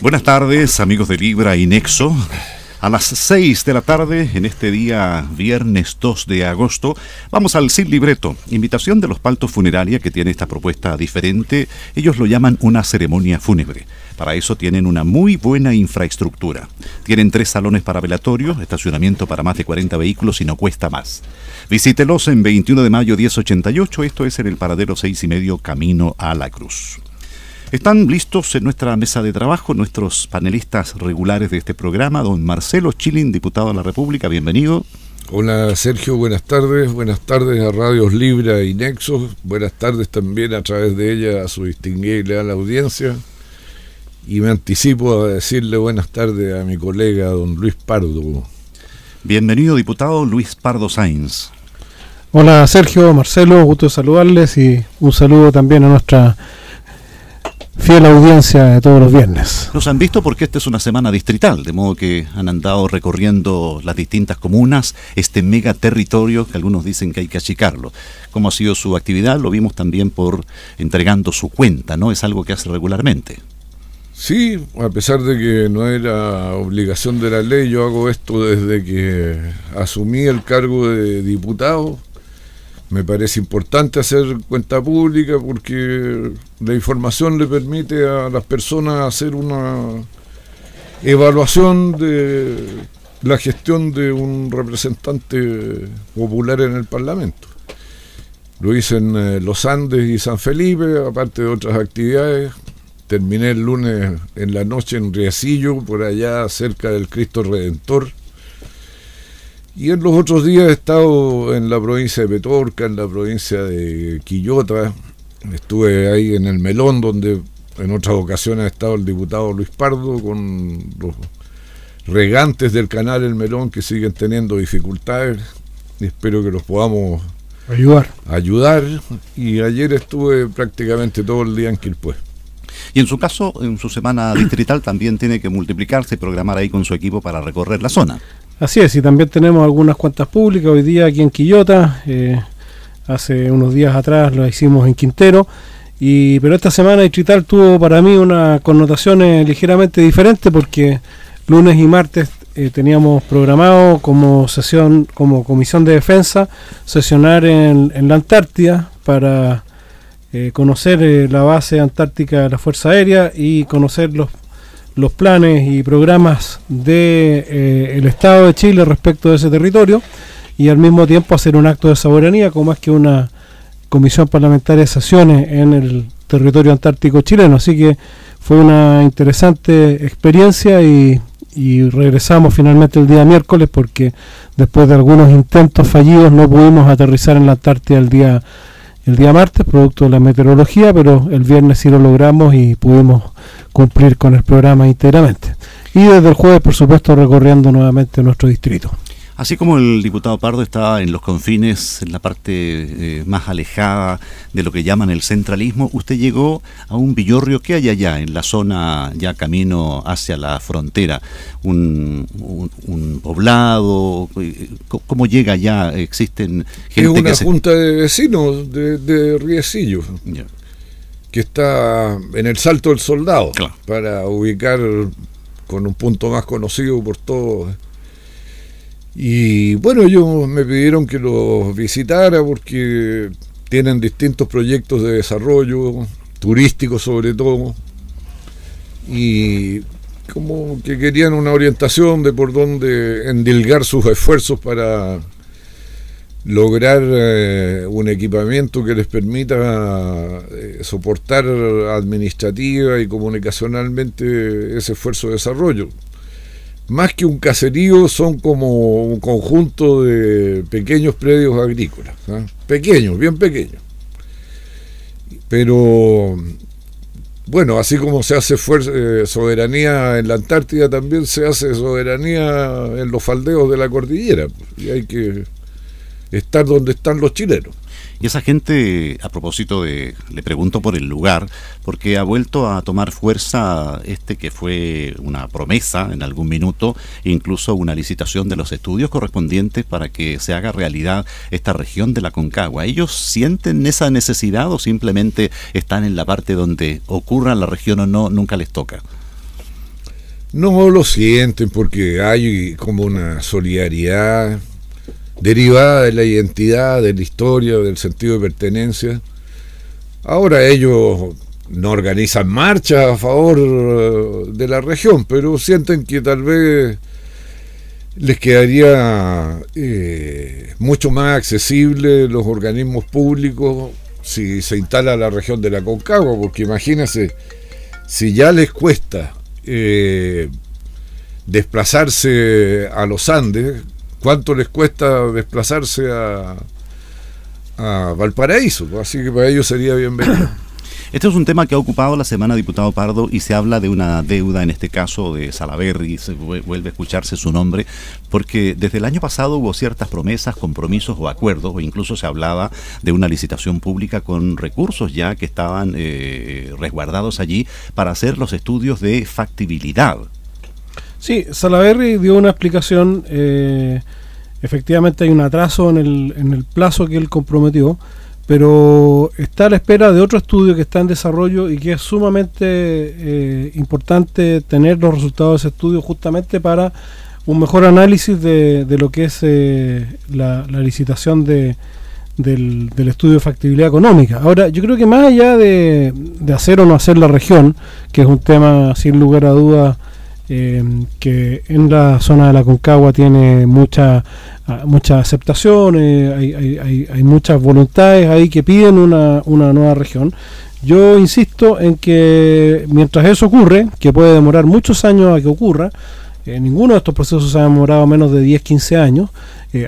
Buenas tardes, amigos de Libra y Nexo. A las 6 de la tarde, en este día viernes 2 de agosto, vamos al Sin Libreto, invitación de los Paltos Funeraria que tiene esta propuesta diferente. Ellos lo llaman una ceremonia fúnebre. Para eso tienen una muy buena infraestructura. Tienen tres salones para velatorio, estacionamiento para más de 40 vehículos y no cuesta más. Visítelos en 21 de mayo 1088, esto es en el paradero 6 y medio Camino a la Cruz. Están listos en nuestra mesa de trabajo nuestros panelistas regulares de este programa, don Marcelo Chilin, diputado de la República, bienvenido. Hola Sergio, buenas tardes, buenas tardes a Radios Libra y Nexos, buenas tardes también a través de ella a su distinguida y leal audiencia. Y me anticipo a decirle buenas tardes a mi colega don Luis Pardo. Bienvenido diputado Luis Pardo Sainz. Hola Sergio, Marcelo, gusto saludarles y un saludo también a nuestra fiel audiencia de todos los viernes. Nos han visto porque esta es una semana distrital, de modo que han andado recorriendo las distintas comunas, este mega territorio que algunos dicen que hay que achicarlo. ¿Cómo ha sido su actividad? Lo vimos también por entregando su cuenta, ¿no? Es algo que hace regularmente. Sí, a pesar de que no era obligación de la ley, yo hago esto desde que asumí el cargo de diputado me parece importante hacer cuenta pública porque la información le permite a las personas hacer una evaluación de la gestión de un representante popular en el Parlamento. Lo hice en eh, Los Andes y San Felipe, aparte de otras actividades. Terminé el lunes en la noche en Riecillo, por allá cerca del Cristo Redentor y en los otros días he estado en la provincia de Petorca, en la provincia de Quillota, estuve ahí en el Melón, donde en otras ocasiones ha estado el diputado Luis Pardo con los regantes del canal El Melón que siguen teniendo dificultades espero que los podamos ayudar. ayudar. Y ayer estuve prácticamente todo el día en Quilpué. Y en su caso, en su semana distrital también tiene que multiplicarse y programar ahí con su equipo para recorrer la zona. Así es, y también tenemos algunas cuentas públicas hoy día aquí en Quillota. Eh, hace unos días atrás lo hicimos en Quintero. Y, pero esta semana distrital tuvo para mí una connotación eh, ligeramente diferente porque lunes y martes eh, teníamos programado como sesión, como comisión de defensa, sesionar en la Antártida para eh, conocer eh, la base antártica de la Fuerza Aérea y conocer los, los planes y programas del de, eh, el Estado de Chile respecto de ese territorio y al mismo tiempo hacer un acto de soberanía como es que una comisión parlamentaria sesiones en el territorio antártico chileno. Así que fue una interesante experiencia y, y regresamos finalmente el día miércoles porque después de algunos intentos fallidos no pudimos aterrizar en la Antártida el día el día martes, producto de la meteorología, pero el viernes sí lo logramos y pudimos cumplir con el programa íntegramente. Y desde el jueves, por supuesto, recorriendo nuevamente nuestro distrito. Así como el diputado Pardo está en los confines, en la parte eh, más alejada de lo que llaman el centralismo, usted llegó a un villorrio que hay allá, en la zona ya camino hacia la frontera, un, poblado, ¿cómo llega allá? ¿Existen gente es una junta de vecinos de, de Riecillo. que está en el Salto del Soldado, para ubicar con un punto más conocido por todos y bueno, ellos me pidieron que los visitara porque tienen distintos proyectos de desarrollo, turísticos sobre todo, y como que querían una orientación de por dónde endilgar sus esfuerzos para lograr eh, un equipamiento que les permita eh, soportar administrativa y comunicacionalmente ese esfuerzo de desarrollo más que un caserío, son como un conjunto de pequeños predios agrícolas, ¿ah? pequeños, bien pequeños. Pero bueno, así como se hace eh, soberanía en la Antártida, también se hace soberanía en los faldeos de la cordillera. Y hay que estar donde están los chilenos. Y esa gente, a propósito de, le pregunto por el lugar, porque ha vuelto a tomar fuerza este que fue una promesa en algún minuto, incluso una licitación de los estudios correspondientes para que se haga realidad esta región de la Concagua. ¿Ellos sienten esa necesidad o simplemente están en la parte donde ocurra la región o no, nunca les toca? No lo sienten porque hay como una solidaridad derivada de la identidad, de la historia, del sentido de pertenencia. Ahora ellos no organizan marchas a favor eh, de la región, pero sienten que tal vez les quedaría eh, mucho más accesible los organismos públicos si se instala la región de la Concagua, porque imagínense, si ya les cuesta eh, desplazarse a los Andes, ¿cuánto les cuesta desplazarse a, a Valparaíso? Así que para ellos sería bienvenido. Este es un tema que ha ocupado la semana diputado Pardo y se habla de una deuda, en este caso de Salaverry, se vuelve a escucharse su nombre, porque desde el año pasado hubo ciertas promesas, compromisos o acuerdos, o incluso se hablaba de una licitación pública con recursos ya que estaban eh, resguardados allí para hacer los estudios de factibilidad. Sí, Salaverry dio una explicación, eh, efectivamente hay un atraso en el, en el plazo que él comprometió, pero está a la espera de otro estudio que está en desarrollo y que es sumamente eh, importante tener los resultados de ese estudio justamente para un mejor análisis de, de lo que es eh, la, licitación de, del, estudio de factibilidad económica. Ahora, yo creo que más allá de, de hacer o no hacer la región, que es un tema sin lugar a dudas eh, que en la zona de la Concagua tiene mucha mucha aceptación, eh, hay, hay, muchas voluntades ahí que piden una, una nueva región. Yo insisto en que mientras eso ocurre, que puede demorar muchos años a que ocurra, eh, ninguno de estos procesos ha demorado menos de 10, 15 años,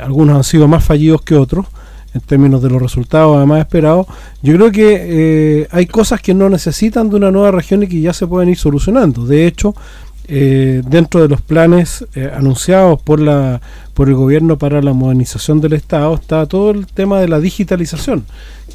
algunos han sido más fallidos que otros, en términos de los resultados además esperados, yo creo que hay cosas que no necesitan de una nueva región y que ya se pueden ir solucionando. De hecho, eh, dentro de los planes eh, anunciados por la por el gobierno para la modernización del Estado está todo el tema de la digitalización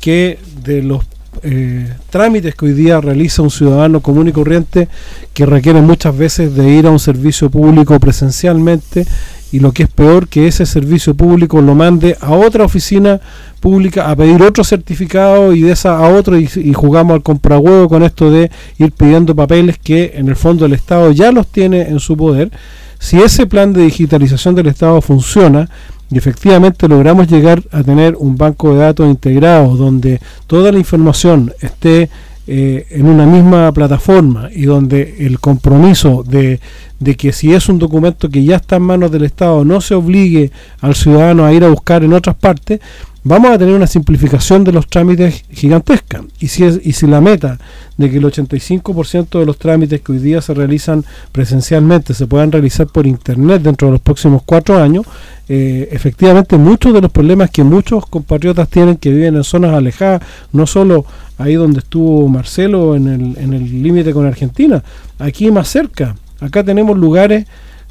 que de los eh, trámites que hoy día realiza un ciudadano común y corriente que requiere muchas veces de ir a un servicio público presencialmente y lo que es peor que ese servicio público lo mande a otra oficina pública a pedir otro certificado y de esa a otro y, jugamos al comprahuevo con esto de ir pidiendo papeles que en el fondo el Estado ya los tiene en su poder. Si ese plan de digitalización del Estado funciona y efectivamente logramos llegar a tener un banco de datos integrado donde toda la información esté eh, en una misma plataforma y donde el compromiso de, de, que si es un documento que ya está en manos del Estado no se obligue al ciudadano a ir a buscar en otras partes, vamos a tener una simplificación de los trámites gigantesca. Y si, es, y si la meta de que el 85% de los trámites que hoy día se realizan presencialmente se puedan realizar por Internet dentro de los próximos cuatro años, eh, efectivamente muchos de los problemas que muchos compatriotas tienen que viven en zonas alejadas, no solo ahí donde estuvo Marcelo en el límite con Argentina, aquí más cerca. Acá tenemos lugares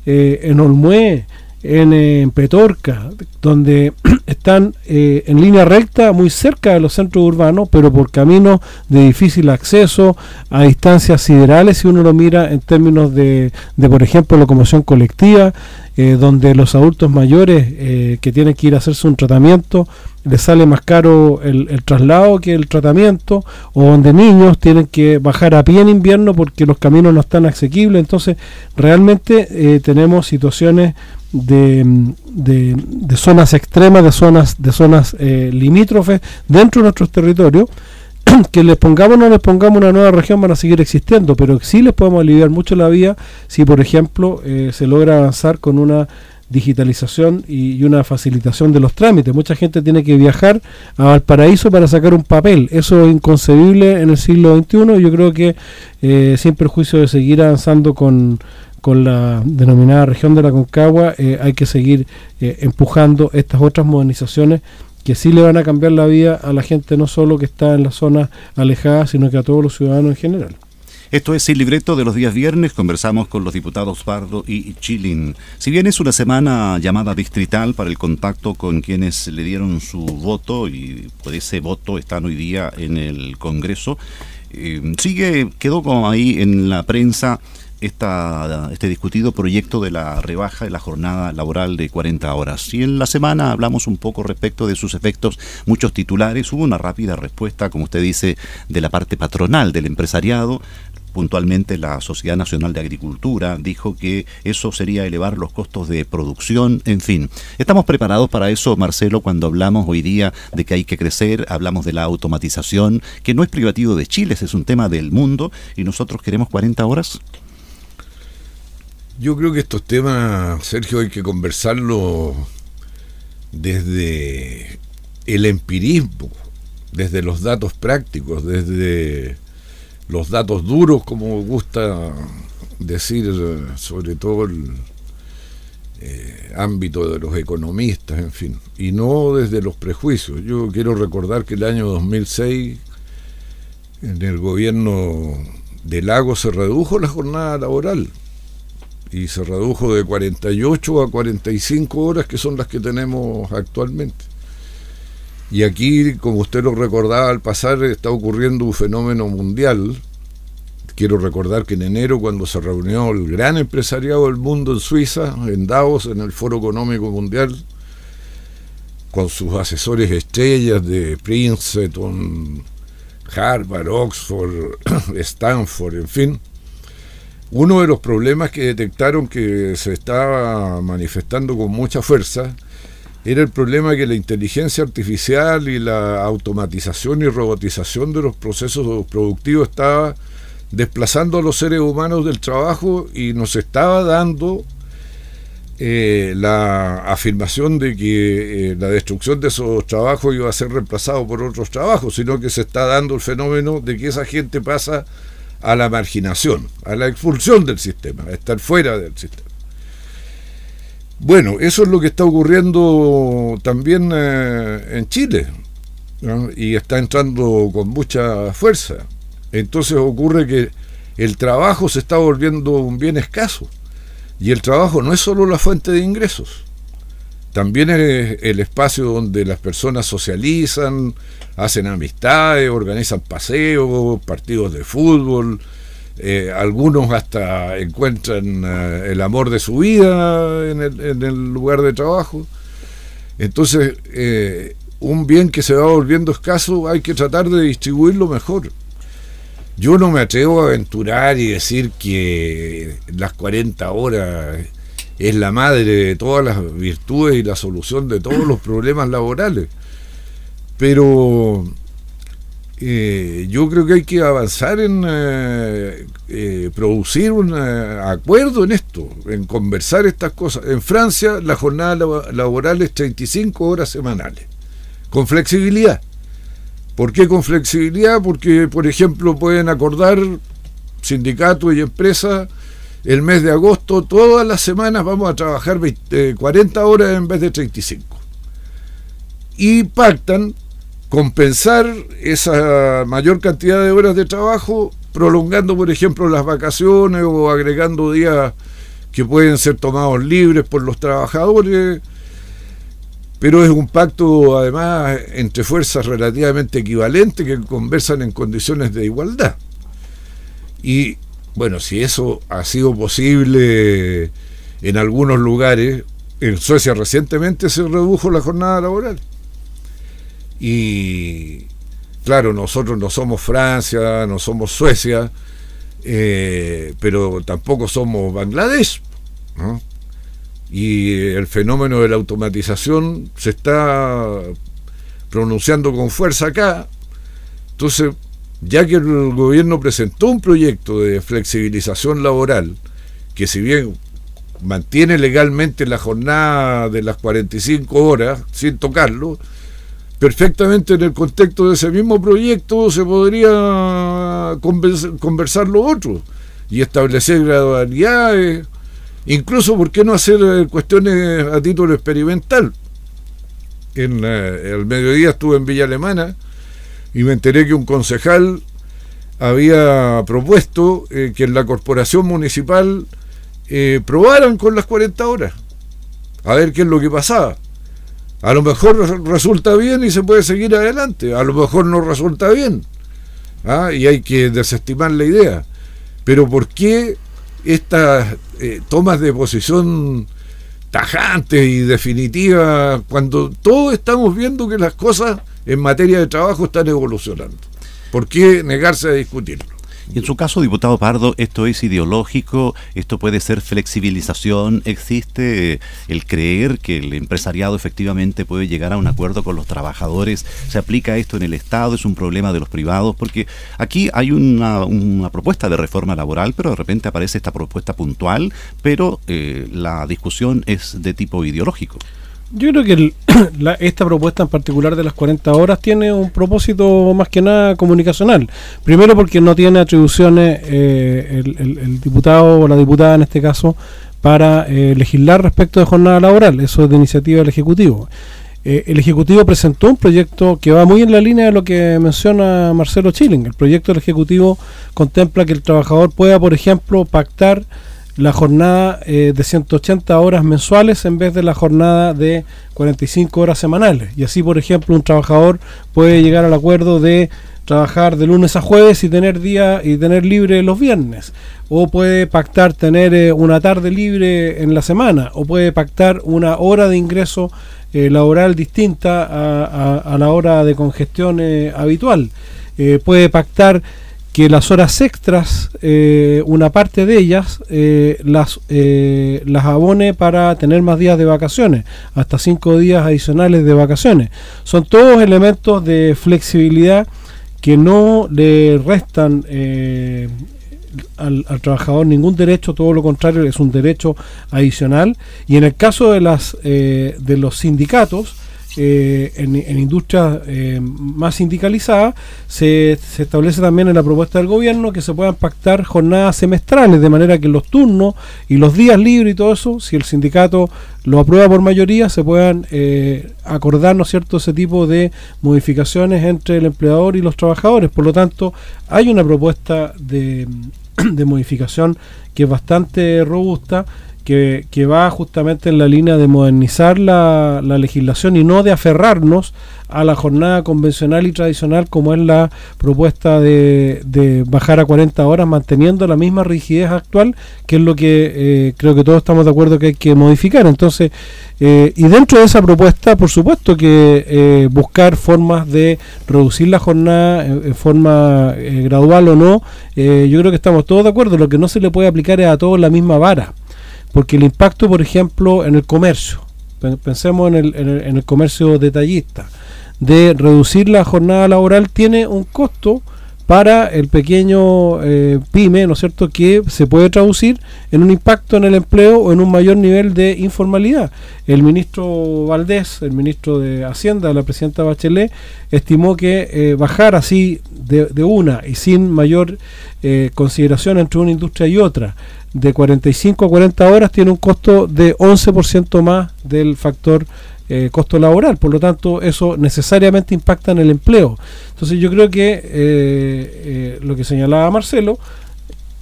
eh, en Olmué, en, Petorca, donde están eh, en línea recta, muy cerca de los centros urbanos, pero por caminos de difícil acceso, a distancias siderales, si uno lo mira en términos de, de por ejemplo, locomoción colectiva, eh, donde los adultos mayores eh, que tienen que ir a hacerse un tratamiento les sale más caro el, traslado que el tratamiento, o donde niños tienen que bajar a pie en invierno porque los caminos no están asequibles. Entonces, realmente tenemos situaciones de, de, zonas extremas, de zonas, de zonas eh, limítrofes dentro de nuestros territorios, que les pongamos o no les pongamos una nueva región van a seguir existiendo, pero sí les podemos aliviar mucho la vía si, por ejemplo, eh, se logra avanzar con una digitalización y, una facilitación de los trámites. Mucha gente tiene que viajar a Valparaíso para sacar un papel. Eso es inconcebible en el siglo XXI. Yo creo que eh, sin perjuicio de seguir avanzando con, con la denominada región de la Concagua, eh, hay que seguir eh, empujando estas otras modernizaciones que sí le van a cambiar la vida a la gente no solo que está en las zonas alejadas, sino que a todos los ciudadanos en general. Esto es el libreto de los días viernes. Conversamos con los diputados Pardo y Chilin. Si bien es una semana llamada distrital para el contacto con quienes le dieron su voto y por ese voto están hoy día en el Congreso, eh, sigue, quedó como ahí en la prensa esta, este discutido proyecto de la rebaja de la jornada laboral de 40 horas. Y en la semana hablamos un poco respecto de sus efectos, muchos titulares, hubo una rápida respuesta, como usted dice, de la parte patronal del empresariado, puntualmente la Sociedad Nacional de Agricultura dijo que eso sería elevar los costos de producción, en fin. ¿Estamos preparados para eso, Marcelo, cuando hablamos hoy día de que hay que crecer, hablamos de la automatización, que no es privativo de Chile, es un tema del mundo y nosotros queremos 40 horas? Yo creo que estos temas, Sergio, hay que conversarlo desde el empirismo, desde los datos prácticos, desde los datos duros, como gusta decir, sobre todo el eh, ámbito de los economistas, en fin, y no desde los prejuicios. Yo quiero recordar que el año 2006, en el gobierno de Lago, se redujo la jornada laboral y se redujo de 48 a 45 horas, que son las que tenemos actualmente. Y aquí, como usted lo recordaba al pasar, está ocurriendo un fenómeno mundial. Quiero recordar que en enero, cuando se reunió el gran empresariado del mundo en Suiza, en Davos, en el Foro Económico Mundial, con sus asesores estrellas de Princeton, Harvard, Oxford, Stanford, en fin, uno de los problemas que detectaron que se estaba manifestando con mucha fuerza era el problema que la inteligencia artificial y la automatización y robotización de los procesos productivos estaba desplazando a los seres humanos del trabajo y nos estaba dando eh, la afirmación de que eh, la destrucción de esos trabajos iba a ser reemplazado por otros trabajos, sino que se está dando el fenómeno de que esa gente pasa a la marginación, a la expulsión del sistema, a estar fuera del sistema. Bueno, eso es lo que está ocurriendo también eh, en Chile y está entrando con mucha fuerza. Entonces ocurre que el trabajo se está volviendo un bien escaso y el trabajo no es solo la fuente de ingresos, también es el espacio donde las personas socializan, hacen amistades, organizan paseos, partidos de fútbol, eh, algunos hasta encuentran eh, el amor de su vida en el, lugar de trabajo. Entonces, eh, un bien que se va volviendo escaso hay que tratar de distribuirlo mejor. Yo no me atrevo a aventurar y decir que las 40 horas es la madre de todas las virtudes y la solución de todos los problemas laborales. Pero eh, yo creo que hay que avanzar en eh, eh, producir un acuerdo en esto, en conversar estas cosas. En Francia la jornada laboral es 35 horas semanales, con flexibilidad. ¿Por qué con flexibilidad? Porque, por ejemplo, pueden acordar sindicatos y empresas el mes de agosto, todas las semanas vamos a trabajar 40 horas en vez de 35. Y pactan compensar esa mayor cantidad de horas de trabajo prolongando, por ejemplo, las vacaciones o agregando días que pueden ser tomados libres por los trabajadores, pero es un pacto además entre fuerzas relativamente equivalentes que conversan en condiciones de igualdad. Y bueno, si eso ha sido posible en algunos lugares, en Suecia recientemente se redujo la jornada laboral. Y claro, nosotros no somos Francia, no somos Suecia, eh, pero tampoco somos Bangladesh. Y el fenómeno de la automatización se está pronunciando con fuerza acá. Entonces, ya que el gobierno presentó un proyecto de flexibilización laboral, que si bien mantiene legalmente la jornada de las 45 horas sin tocarlo, perfectamente en el contexto de ese mismo proyecto se podría conversar lo otro y establecer gradualidades, incluso, ¿por qué no hacer eh, cuestiones a título experimental? En eh, el mediodía estuve en Villa Alemana, y me enteré que un concejal había propuesto eh, que en la corporación municipal eh, probaran con las 40 horas, a ver qué es lo que pasaba. A lo mejor resulta bien y se puede seguir adelante, a lo mejor no resulta bien, ¿ah? y hay que desestimar la idea. Pero ¿por qué estas eh, tomas de posición tajantes y definitivas cuando todos estamos viendo que las cosas en materia de trabajo están evolucionando. ¿Por qué negarse a discutirlo? En su caso, diputado Pardo, ¿esto es ideológico? ¿Esto puede ser flexibilización? ¿Existe el creer que el empresariado efectivamente puede llegar a un acuerdo con los trabajadores? ¿Se aplica esto en el Estado? ¿Es un problema de los privados? Porque aquí hay una, una propuesta de reforma laboral, pero de repente aparece esta propuesta puntual, pero eh, la discusión es de tipo ideológico. Yo creo que esta propuesta en particular de las 40 horas tiene un propósito más que nada comunicacional. Primero porque no tiene atribuciones eh, el, diputado o la diputada en este caso para eh, legislar respecto de jornada laboral. Eso es de iniciativa del Ejecutivo. Eh, el Ejecutivo presentó un proyecto que va muy en la línea de lo que menciona Marcelo Chilling. El proyecto del Ejecutivo contempla que el trabajador pueda, por ejemplo, pactar la jornada eh, de 180 horas mensuales en vez de la jornada de 45 horas semanales. Y así, por ejemplo, un trabajador puede llegar al acuerdo de trabajar de lunes a jueves y tener día y tener libre los viernes. O puede pactar tener eh, una tarde libre en la semana. O puede pactar una hora de ingreso eh, laboral distinta a, la hora de congestión habitual. Puede pactar que las horas extras, eh, una parte de ellas, eh, las, eh, las abone para tener más días de vacaciones, hasta cinco días adicionales de vacaciones. Son todos elementos de flexibilidad que no le restan al, al, trabajador ningún derecho, todo lo contrario, es un derecho adicional. Y en el caso de, las, de los sindicatos, eh, en, industrias eh, más sindicalizadas, se, establece también en la propuesta del gobierno que se puedan pactar jornadas semestrales, de manera que los turnos y los días libres y todo eso, si el sindicato lo aprueba por mayoría, se puedan eh, acordar, ¿no es cierto?, ese tipo de modificaciones entre el empleador y los trabajadores. Por lo tanto, hay una propuesta de, de modificación que es bastante robusta que, va justamente en la línea de modernizar la, legislación y no de aferrarnos a la jornada convencional y tradicional como es la propuesta de, bajar a 40 horas manteniendo la misma rigidez actual que es lo que eh, creo que todos estamos de acuerdo que hay que modificar. Entonces eh, y dentro de esa propuesta por supuesto que eh, buscar formas de reducir la jornada en, forma gradual o no yo creo que estamos todos de acuerdo. Lo que no se le puede aplicar es a todos la misma vara porque el impacto, por ejemplo, en el comercio, pensemos en el, en el, comercio detallista, de reducir la jornada laboral tiene un costo para el pequeño eh, pyme, ¿no es cierto?, que se puede traducir en un impacto en el empleo o en un mayor nivel de informalidad. El ministro Valdés, el ministro de Hacienda, la presidenta Bachelet, estimó que eh, bajar así de, de, una y sin mayor eh, consideración entre una industria y otra, de 45 a 40 horas tiene un costo de 11% más del factor eh, costo laboral, por lo tanto eso necesariamente impacta en el empleo. Entonces yo creo que eh, eh, lo que señalaba Marcelo,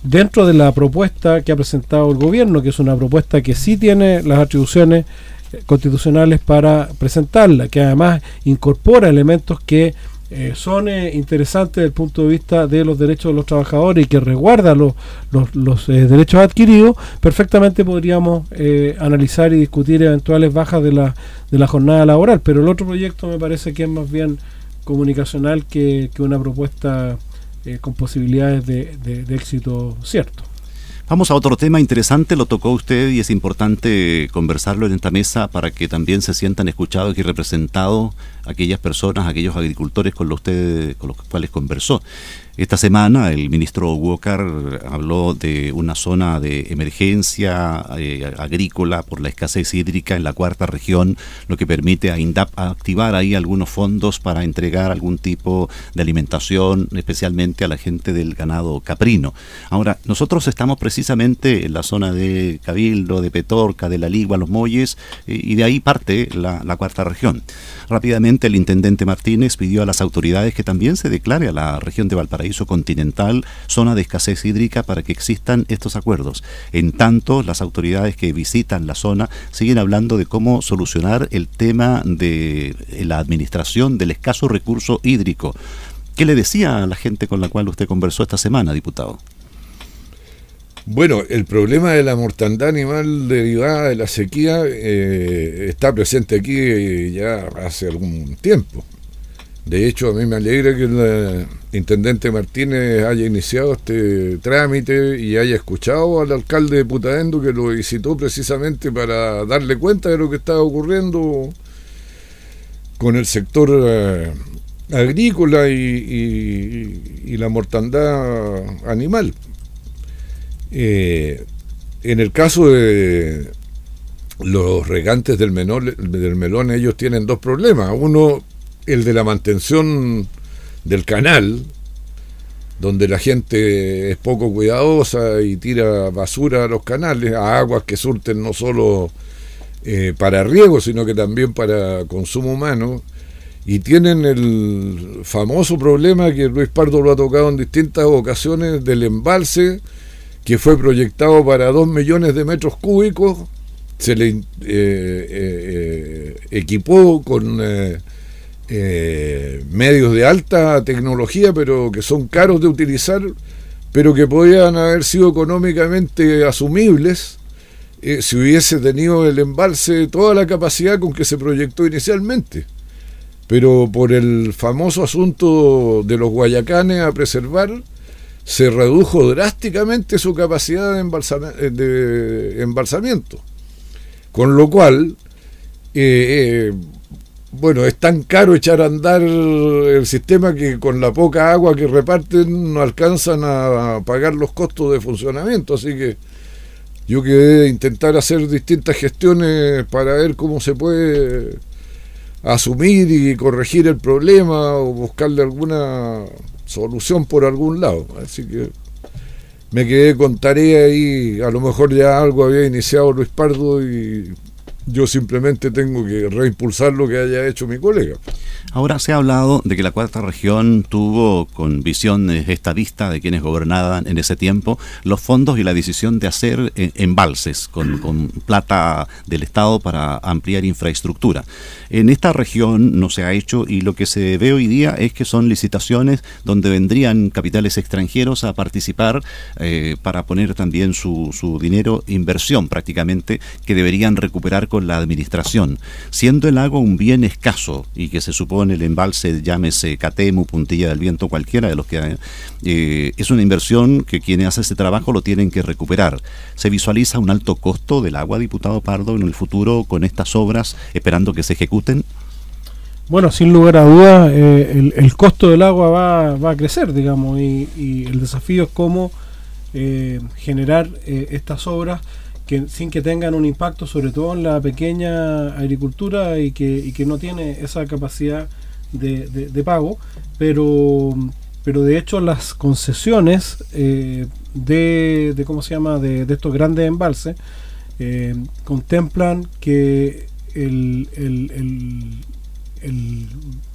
dentro de la propuesta que ha presentado el gobierno, que es una propuesta que sí tiene las atribuciones constitucionales para presentarla, que además incorpora elementos que eh, son eh, interesantes desde el punto de vista de los derechos de los trabajadores y que resguarda los, los, eh, derechos adquiridos, perfectamente podríamos analizar y discutir eventuales bajas de la, de la jornada laboral. Pero el otro proyecto me parece que es más bien comunicacional que, una propuesta con posibilidades de, de éxito cierto. Vamos a otro tema interesante, lo tocó usted y es importante conversarlo en esta mesa para que también se sientan escuchados y representados aquellas personas, aquellos agricultores con los, con los cuales conversó. Esta semana el ministro Walker habló de una zona de emergencia eh, agrícola por la escasez hídrica en la cuarta región, lo que permite a INDAP activar ahí algunos fondos para entregar algún tipo de alimentación, especialmente a la gente del ganado caprino. Ahora, nosotros estamos precisamente en la zona de Cabildo, de Petorca, de La Ligua, Los Molles, eh, y de ahí parte la, la cuarta región. Rápidamente el intendente Martínez pidió a las autoridades que también se declare a la región de Valparaíso continental zona de escasez hídrica para que existan estos acuerdos. En tanto, las autoridades que visitan la zona siguen hablando de cómo solucionar el tema de la administración del escaso recurso hídrico. ¿Qué le decía a la gente con la cual usted conversó esta semana, diputado? Bueno, el problema de la mortandad animal derivada de la sequía eh, está presente aquí ya hace algún tiempo. De hecho, a mí me alegra que el intendente Martínez haya iniciado este trámite y haya escuchado al alcalde de Putaendo que lo visitó precisamente para darle cuenta de lo que estaba ocurriendo con el sector eh, agrícola y, la mortandad animal. Eh, en el caso de los regantes del, melón, ellos tienen dos problemas. Uno, el de la mantención del canal, donde la gente es poco cuidadosa y tira basura a los canales, a aguas que surten no solo eh, para riego, sino que también para consumo humano. Y tienen el famoso problema que Luis Pardo lo ha tocado en distintas ocasiones del embalse que fue proyectado para 2 millones de metros cúbicos, se le eh, eh, equipó con eh, medios de alta tecnología, pero que son caros de utilizar, pero que podían haber sido económicamente asumibles eh, si hubiese tenido el embalse toda la capacidad con que se proyectó inicialmente. Pero por el famoso asunto de los guayacanes a preservar, se redujo drásticamente su capacidad de, de embalsamiento. Con lo cual, eh, bueno, es tan caro echar a andar el sistema que con la poca agua que reparten no alcanzan a pagar los costos de funcionamiento. Así que yo quedé intentar hacer distintas gestiones para ver cómo se puede asumir y corregir el problema o buscarle alguna solución por algún lado. Así que me quedé con tarea y a lo mejor ya algo había iniciado Luis Pardo y yo simplemente tengo que reimpulsar lo que haya hecho mi colega. Ahora se ha hablado de que la cuarta región tuvo, con visión estadista de quienes gobernaban en ese tiempo, los fondos y la decisión de hacer eh, embalses con, con plata del Estado para ampliar infraestructura. En esta región no se ha hecho y lo que se ve hoy día es que son licitaciones donde vendrían capitales extranjeros a participar eh, para poner también su, su dinero, inversión prácticamente, que deberían recuperar con la administración, siendo el agua un bien escaso y que se supone el embalse, llámese Catemu, Puntilla del Viento, cualquiera de los que eh, es una inversión que quienes hacen ese trabajo lo tienen que recuperar. Se visualiza un alto costo del agua, diputado Pardo, en el futuro con estas obras, esperando que se ejecuten. Bueno, sin lugar a dudas, eh, el, costo del agua va, va a crecer, digamos, y, el desafío es cómo eh, generar estas obras que sin que tengan un impacto sobre todo en la pequeña agricultura y que, y que no tiene esa capacidad de, de, pago, pero, pero de hecho las concesiones eh, de, de, ¿cómo se llama?, de, estos grandes embalses eh, contemplan que el, el, el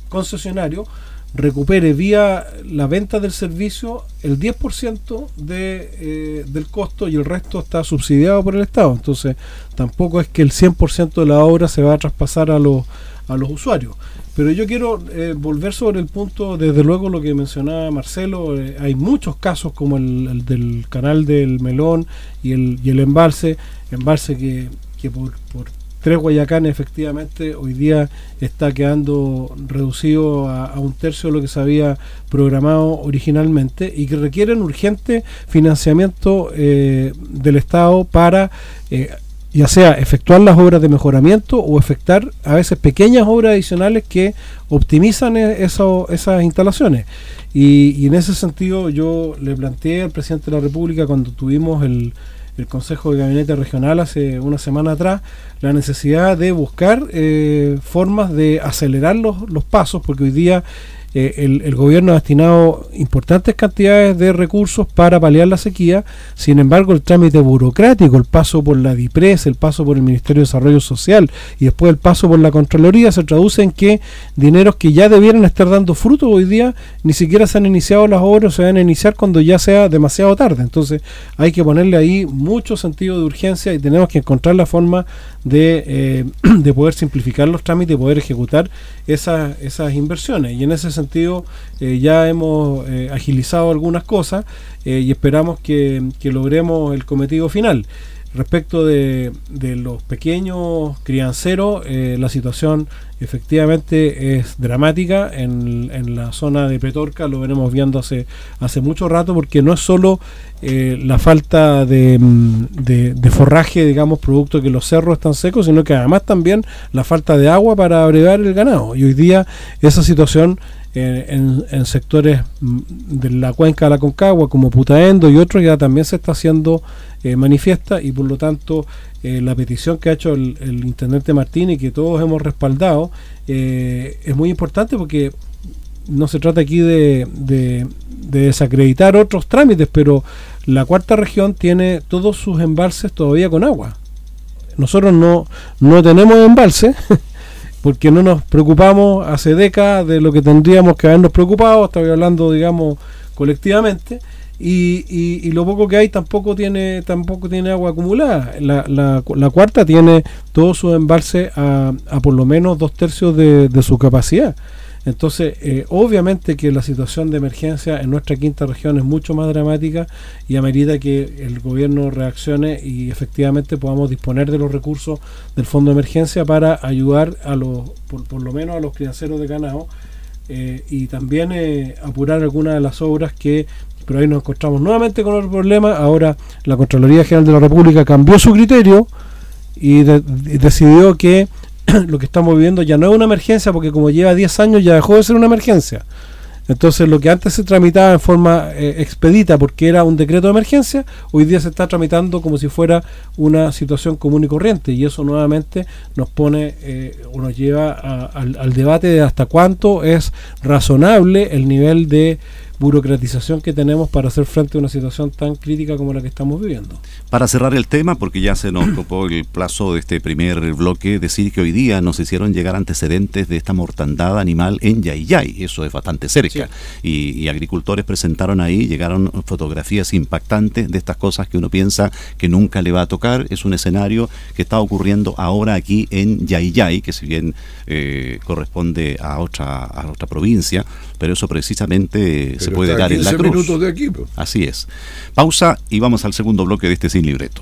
concesionario recupere vía la venta del servicio el 10% de, eh, del costo y el resto está subsidiado por el Estado. Entonces, tampoco es que el 100% de la obra se va a traspasar a los, a los usuarios. Pero yo quiero eh, volver sobre el punto, desde luego lo que mencionaba Marcelo, eh, hay muchos casos como el, del canal del Melón y el, y el embalse, embalse que, que por, por Tres Guayacanes efectivamente hoy día está quedando reducido a, un tercio de lo que se había programado originalmente y que requieren urgente financiamiento eh, del Estado para eh, ya sea efectuar las obras de mejoramiento o efectuar a veces pequeñas obras adicionales que optimizan e, esas instalaciones. Y en ese sentido yo le planteé al presidente de la República cuando tuvimos el, el Consejo de Gabinete Regional hace una semana atrás la necesidad de buscar eh, formas de acelerar los, los pasos, porque hoy día eh, el, gobierno ha destinado importantes cantidades de recursos para paliar la sequía, sin embargo el trámite burocrático, el paso por la DIPRES, el paso por el Ministerio de Desarrollo Social y después el paso por la Contraloría se traduce en que dineros que ya debieran estar dando fruto hoy día ni siquiera se han iniciado las obras, se van a iniciar cuando ya sea demasiado tarde. Entonces hay que ponerle ahí mucho sentido de urgencia y tenemos que encontrar la forma de, eh, de poder simplificar los trámites y poder ejecutar esas, esas inversiones. Y en eh, ya hemos eh, agilizado algunas cosas y esperamos que, logremos el cometido final. Respecto de, los pequeños crianceros, eh, la situación efectivamente es dramática en, en, la zona de Petorca, lo venimos viendo hace, hace mucho rato, porque no es solo eh, la falta de, de, forraje, digamos, producto que los cerros están secos, sino que además también la falta de agua para abrevar el ganado. Y hoy día esa situación en, sectores mm, de la cuenca de la Concagua, como Putaendo y otros, ya también se está haciendo eh, manifiesta y por lo tanto eh, la petición que ha hecho el, intendente Martínez y que todos hemos respaldado eh, es muy importante porque no se trata aquí de, de, desacreditar otros trámites, pero la cuarta región tiene todos sus embalses todavía con agua. Nosotros no, no tenemos embalse porque no nos preocupamos hace décadas de lo que tendríamos que habernos preocupado, estoy hablando, digamos, colectivamente, y, y, lo poco que hay tampoco tiene tampoco tiene agua acumulada. La, la, la cuarta tiene todo su embalse a, a, por lo menos dos tercios de, de su capacidad. Entonces, eh, obviamente que la situación de emergencia en nuestra quinta región es mucho más dramática y a medida que el gobierno reaccione y efectivamente podamos disponer de los recursos del fondo de emergencia para ayudar a los, por, lo menos a los crianceros de ganado eh, y también eh, apurar algunas de las obras que pero ahí nos encontramos nuevamente con el problema. Ahora la Contraloría General de la República cambió su criterio y decidió que lo que estamos viviendo ya no es una emergencia porque como lleva 10 años ya dejó de ser una emergencia. Entonces lo que antes se tramitaba en forma eh, expedita porque era un decreto de emergencia, hoy día se está tramitando como si fuera una situación común y corriente y eso nuevamente nos pone eh, o nos lleva al, al debate de hasta cuánto es razonable el nivel de burocratización que tenemos para hacer frente a una situación tan crítica como la que estamos viviendo. Para cerrar el tema, porque ya se nos topó el plazo de este primer bloque, decir que hoy día nos hicieron llegar antecedentes de esta mortandad animal en Yayay, eso es bastante cerca, y, agricultores presentaron ahí, llegaron fotografías impactantes de estas cosas que uno piensa que nunca le va a tocar, es un escenario que está ocurriendo ahora aquí en Yayay, que si bien eh, corresponde a otra, a otra provincia, pero eso precisamente se puede dar en la cruz. minutos de aquí. Así es. Pausa y vamos al segundo bloque de este Sin Libreto.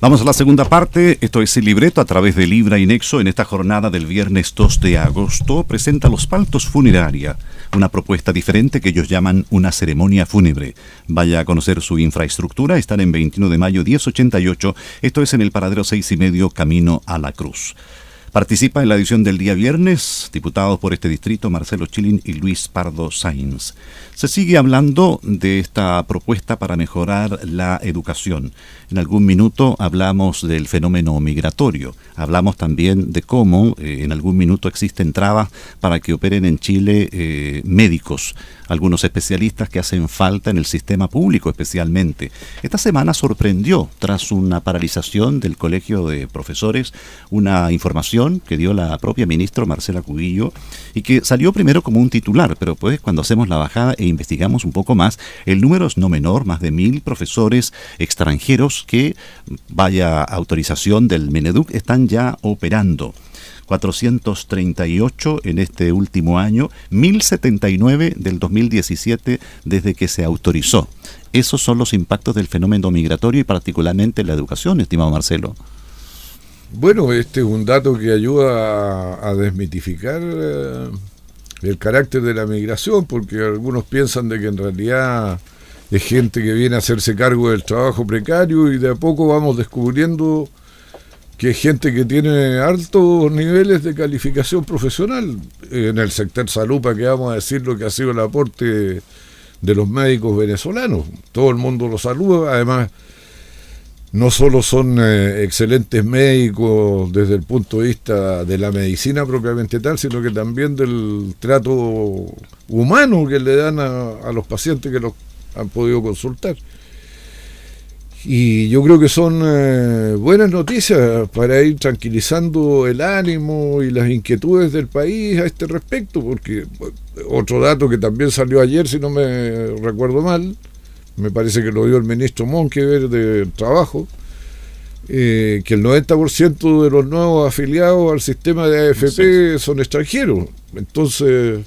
Vamos a la segunda parte, esto es Sin Libreto a través de Libra y Nexo en esta jornada del viernes 2 de agosto presenta Los Paltos Funeraria, una propuesta diferente que ellos llaman una ceremonia fúnebre. Vaya a conocer su infraestructura, están en 21 de mayo 1088, esto es en el paradero 6 y medio Camino a la Cruz. Participa en la edición del día viernes diputados por este distrito Marcelo Chilin y Luis Pardo Sainz. Se sigue hablando de esta propuesta para mejorar la educación. En algún minuto hablamos del fenómeno migratorio. Hablamos también de cómo eh, en algún minuto existen trabas para que operen en Chile eh, médicos, algunos especialistas que hacen falta en el sistema público especialmente. Esta semana sorprendió, tras una paralización del Colegio de Profesores, una información que dio la propia ministra Marcela Cubillo y que salió primero como un titular, pero pues cuando hacemos la bajada e investigamos un poco más, el número es no menor, más de mil profesores extranjeros que, vaya autorización del Meneduc, están ya operando. 438 en este último año, 1079 del 2017 desde que se autorizó. Esos son los impactos del fenómeno migratorio y particularmente la educación, estimado Marcelo. Bueno, este es un dato que ayuda a, desmitificar eh, el carácter de la migración, porque algunos piensan de que en realidad es gente que viene a hacerse cargo del trabajo precario y de a poco vamos descubriendo que es gente que tiene altos niveles de calificación profesional en el sector salud, para que vamos a decir lo que ha sido el aporte de los médicos venezolanos. Todo el mundo lo saluda, además no solo son eh, excelentes médicos desde el punto de vista de la medicina propiamente tal, sino que también del trato humano que le dan a, los pacientes que los han podido consultar. Y yo creo que son eh, buenas noticias para ir tranquilizando el ánimo y las inquietudes del país a este respecto, porque otro dato que también salió ayer, si no me recuerdo mal, me parece que lo dio el ministro Monkever de Trabajo, eh, que el 90% de los nuevos afiliados al sistema de AFP son extranjeros. Entonces,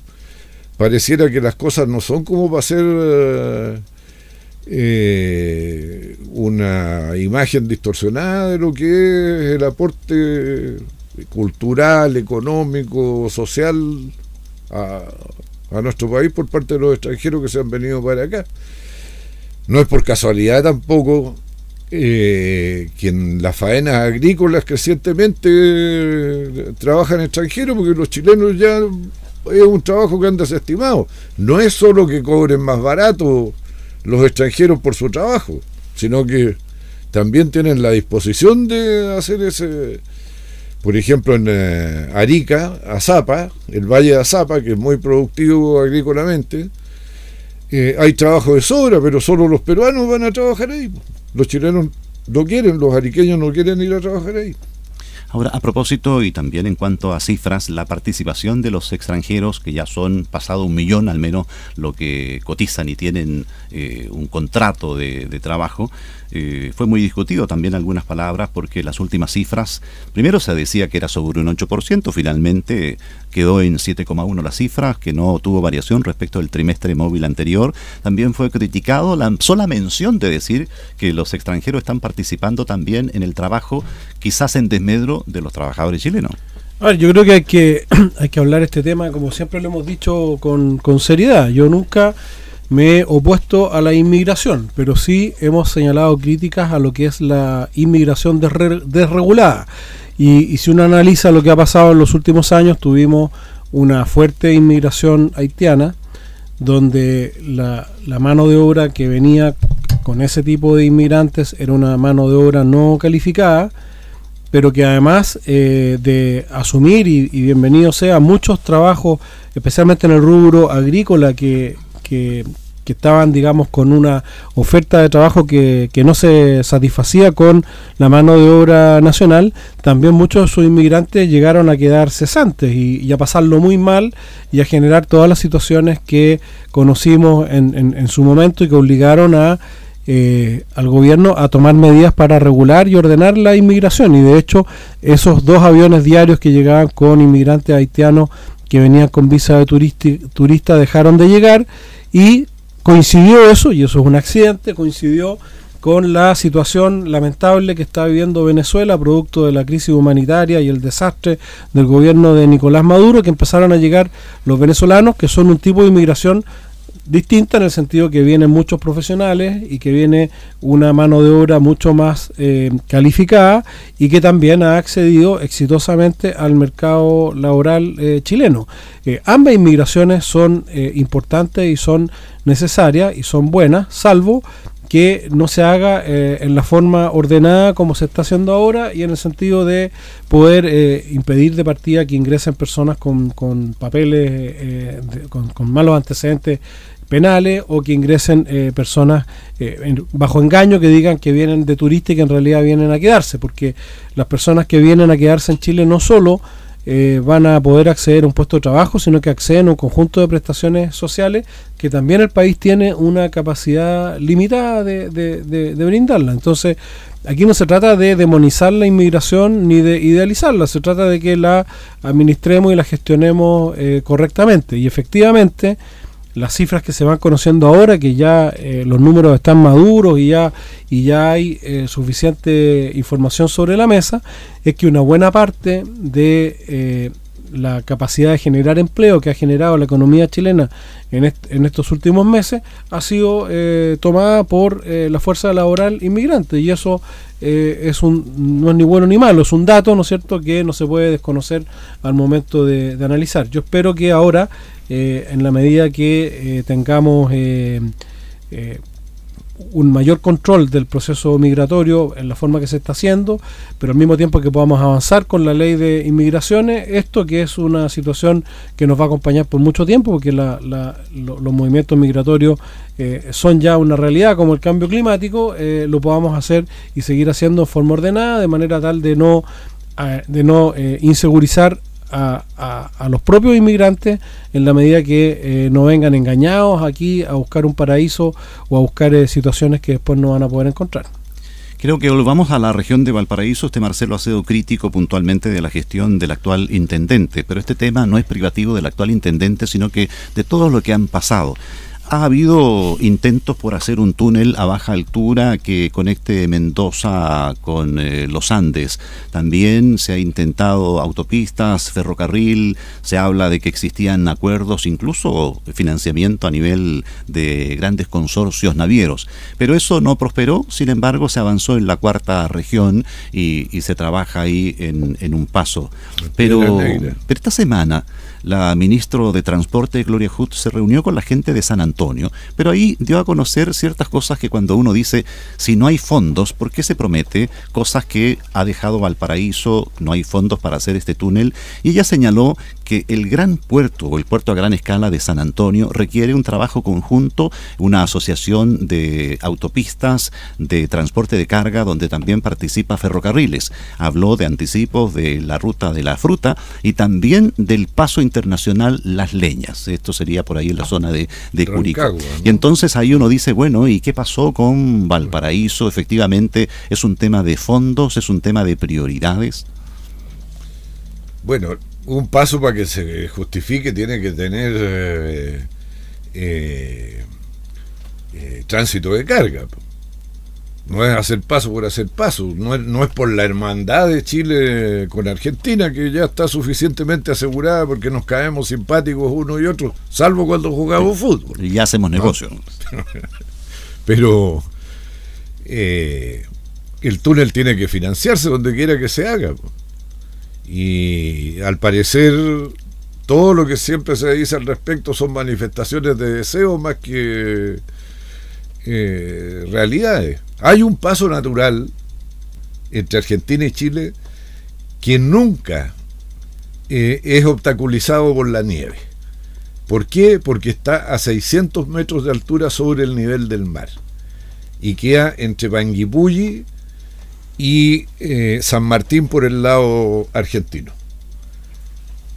pareciera que las cosas no son como para ser eh, una imagen distorsionada de lo que es el aporte cultural, económico, social a, a nuestro país por parte de los extranjeros que se han venido para acá. No es por casualidad tampoco eh, que en las faenas agrícolas crecientemente eh, trabajan extranjeros, porque los chilenos ya es un trabajo que han desestimado. No es solo que cobren más barato los extranjeros por su trabajo, sino que también tienen la disposición de hacer ese, por ejemplo, en eh, Arica, Azapa, el Valle de Azapa, que es muy productivo agrícolamente, eh, hay trabajo de sobra, pero solo los peruanos van a trabajar ahí. Los chilenos no quieren, los ariqueños no quieren ir a trabajar ahí. Ahora, a propósito y también en cuanto a cifras, la participación de los extranjeros, que ya son pasado un millón al menos lo que cotizan y tienen eh, un contrato de, trabajo, eh, fue muy discutido también algunas palabras porque las últimas cifras, primero se decía que era sobre un 8%, finalmente quedó en 7,1 la cifra, que no tuvo variación respecto del trimestre móvil anterior. También fue criticado la sola mención de decir que los extranjeros están participando también en el trabajo, quizás en desmedro de los trabajadores chilenos. A ver, yo creo que hay que, hay que hablar este tema, como siempre lo hemos dicho, con, con seriedad. Yo nunca me he opuesto a la inmigración, pero sí hemos señalado críticas a lo que es la inmigración desregulada. Y, si uno analiza lo que ha pasado en los últimos años, tuvimos una fuerte inmigración haitiana, donde la, mano de obra que venía con ese tipo de inmigrantes era una mano de obra no calificada, pero que además eh, de asumir y, bienvenido sea muchos trabajos, especialmente en el rubro agrícola, que, que, estaban, digamos, con una oferta de trabajo que, que, no se satisfacía con la mano de obra nacional, también muchos de sus inmigrantes llegaron a quedar cesantes y, a pasarlo muy mal y a generar todas las situaciones que conocimos en, en, su momento y que obligaron a eh, al gobierno a tomar medidas para regular y ordenar la inmigración. Y de hecho, esos dos aviones diarios que llegaban con inmigrantes haitianos que venían con visa de turista dejaron de llegar y coincidió eso, y eso es un accidente, coincidió con la situación lamentable que está viviendo Venezuela, producto de la crisis humanitaria y el desastre del gobierno de Nicolás Maduro, que empezaron a llegar los venezolanos, que son un tipo de inmigración distinta en el sentido que vienen muchos profesionales y que viene una mano de obra mucho más eh, calificada y que también ha accedido exitosamente al mercado laboral eh, chileno. Eh, ambas inmigraciones son importantes y son necesarias y son buenas, salvo que no se haga en la forma ordenada como se está haciendo ahora y en el sentido de poder impedir de partida que ingresen personas con, con papeles, con, con, malos antecedentes penales o que ingresen eh, personas eh, bajo engaño que digan que vienen de turista y que en realidad vienen a quedarse, porque las personas que vienen a quedarse en Chile no solo eh, van a poder acceder a un puesto de trabajo, sino que acceden a un conjunto de prestaciones sociales que también el país tiene una capacidad limitada de, de brindarla. Entonces, aquí no se trata de demonizar la inmigración ni de idealizarla, se trata de que la administremos y la gestionemos correctamente. Y efectivamente, las cifras que se van conociendo ahora, que ya eh, los números están maduros y ya, y ya hay eh, suficiente información sobre la mesa, es que una buena parte de eh, la capacidad de generar empleo que ha generado la economía chilena en, en estos últimos meses ha sido tomada por la fuerza laboral inmigrante y eso es un, no es ni bueno ni malo, es un dato, ¿no es cierto?, que no se puede desconocer al momento de, de analizar. Yo espero que ahora eh, en la medida que eh, tengamos eh, un mayor control del proceso migratorio en la forma que se está haciendo, pero al mismo tiempo que podamos avanzar con la ley de inmigraciones, esto que es una situación que nos va a acompañar por mucho tiempo, porque los movimientos migratorios son ya una realidad como el cambio climático, lo podamos hacer y seguir haciendo de forma ordenada, de manera tal de no, de no insegurizar a, a, los propios inmigrantes en la medida que eh, no vengan engañados aquí a buscar un paraíso o a buscar eh, situaciones que después no van a poder encontrar. Creo que volvamos a la región de Valparaíso. Este Marcelo ha sido crítico puntualmente de la gestión del actual intendente, pero este tema no es privativo del actual intendente, sino que de todo lo que han pasado. Ha habido intentos por hacer un túnel a baja altura que conecte Mendoza con eh, los Andes. También se ha intentado autopistas, ferrocarril, se habla de que existían acuerdos, incluso financiamiento a nivel de grandes consorcios navieros. Pero eso no prosperó, sin embargo se avanzó en la cuarta región y, se trabaja ahí en, un paso. Pero, pero esta semana la ministra de Transporte, Gloria Hood, se reunió con la gente de San Antonio, pero ahí dio a conocer ciertas cosas que cuando uno dice, si no hay fondos, ¿por qué se promete cosas que ha dejado Valparaíso, no hay fondos para hacer este túnel? Y ella señaló que el gran puerto o el puerto a gran escala de San Antonio requiere un trabajo conjunto, una asociación de autopistas, de transporte de carga, donde también participa ferrocarriles. Habló de anticipos de la ruta de la fruta y también del paso internacional Las Leñas. Esto sería por ahí en la zona de, de Curicó. Y entonces ahí uno dice, bueno, ¿y qué pasó con Valparaíso? Efectivamente, ¿es un tema de fondos? ¿Es un tema de prioridades? Bueno, un paso para que se justifique tiene que tener eh, eh, eh, tránsito de carga. No es hacer paso por hacer paso, no es, no es por la hermandad de Chile con Argentina, que ya está suficientemente asegurada porque nos caemos simpáticos uno y otro, salvo cuando jugamos fútbol. Y ya hacemos negocio. Pero eh, el túnel tiene que financiarse donde quiera que se haga. Y al parecer todo lo que siempre se dice al respecto son manifestaciones de deseo más que eh, realidades. Hay un paso natural entre Argentina y Chile que nunca eh, es obstaculizado por la nieve. ¿Por qué? Porque está a 600 metros de altura sobre el nivel del mar y queda entre Panguipulli y eh, San Martín por el lado argentino.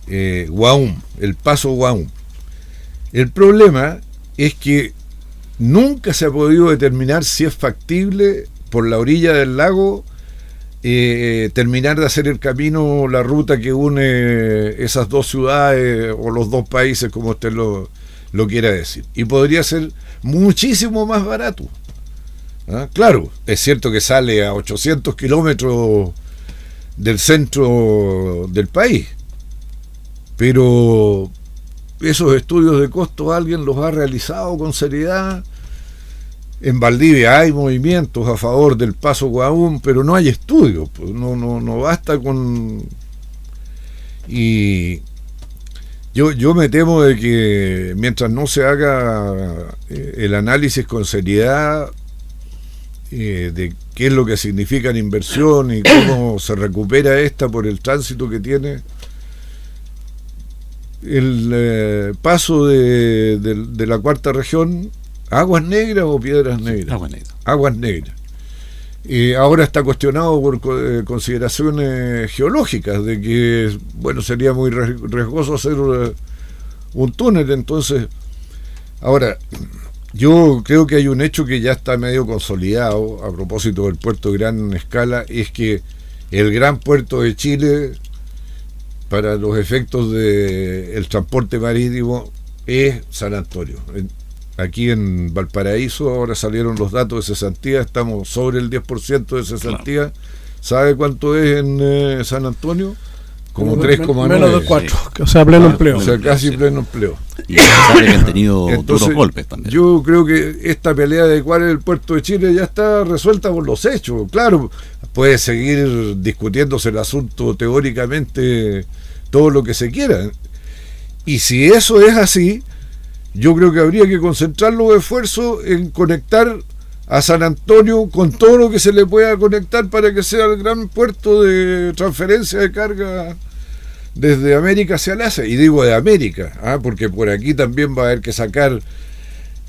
Eh, el paso Guaum. El problema es que Nunca se ha podido determinar si es factible por la orilla del lago eh, terminar de hacer el camino, la ruta que une esas dos ciudades o los dos países, como usted lo, lo quiera decir. Y podría ser muchísimo más barato. ¿Ah? Claro, es cierto que sale a 800 kilómetros del centro del país, pero esos estudios de costo alguien los ha realizado con seriedad. En Valdivia hay movimientos a favor del paso Guaún, pero no hay estudios, pues no, no, no basta con... Y yo, yo me temo de que mientras no se haga eh, el análisis con seriedad eh, de qué es lo que significa la inversión y cómo se recupera esta por el tránsito que tiene, el eh, paso de, la cuarta región, aguas negras o piedras negras. Aguas negras. Aguas negras. Y ahora está cuestionado por eh, consideraciones geológicas de que bueno sería muy riesgoso hacer eh, un túnel entonces ahora yo creo que hay un hecho que ya está medio consolidado a propósito del puerto de gran escala es que el gran puerto de Chile para los efectos del transporte marítimo es San Antonio. Aquí en Valparaíso ahora salieron los datos de cesantía, estamos sobre el 10% de cesantía. ¿Sabe cuánto es en eh, San Antonio? Como 3,9. Menos de 4, o sea, pleno ah, empleo. O sea, casi pleno empleo. Y que han tenido duros golpes también. Yo creo que esta pelea de cuál es el puerto de Chile ya está resuelta por los hechos. Claro, puede seguir discutiéndose el asunto teóricamente todo lo que se quiera. Y si eso es así, yo creo que habría que concentrar los esfuerzos en conectar a San Antonio con todo lo que se le pueda conectar para que sea el gran puerto de transferencia de carga desde América hacia el Asia. Y digo de América, ¿ah? porque por aquí también va a haber que sacar